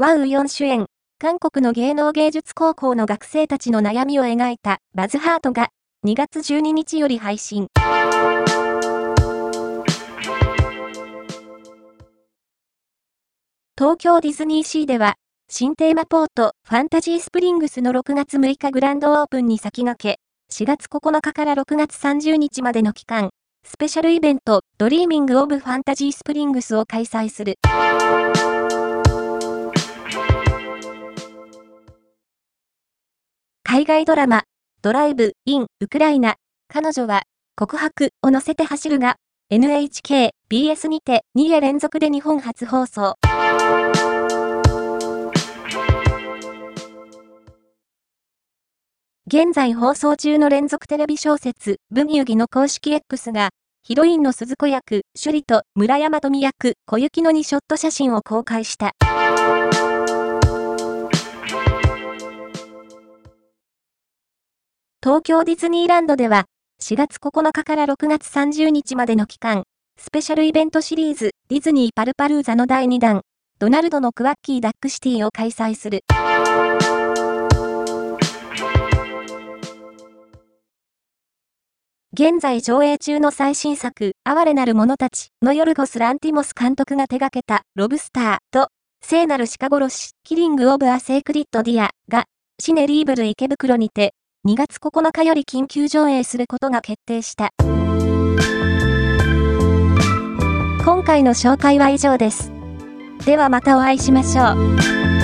ワウ・ウヨン主演、韓国の芸能芸術高校の学生たちの悩みを描いたバズハートが2月12日より配信。東京ディズニーシーでは、新テーマポートファンタジースプリングスの6月6日グランドオープンに先駆け、4月9日から6月30日までの期間、スペシャルイベントドリーミング・オブ・ファンタジー・スプリングスを開催する。海外ドラマ、ドライブ・イン・ウクライナ、彼女は、告白を乗せて走るが、NHK、BS にて2夜連続で日本初放送。現在放送中の連続テレビ小説、ブギウギの公式 X が、ヒロインの鈴子役、趣里と村山富役、小雪の2ショット写真を公開した。東京ディズニーランドでは、4月9日から6月30日までの期間、スペシャルイベントシリーズ、ディズニーパルパルーザの第2弾、ドナルドのクワッキーダックシティを開催する。現在上映中の最新作、哀れなる者たちのヨルゴス・ランティモス監督が手掛けたロブスターと、聖なる鹿殺し、キリング・オブ・ア・セークリッド・ディアが、シネリーブル池袋にて2月9日より緊急上映することが決定した。今回の紹介は以上です。ではまたお会いしましょう。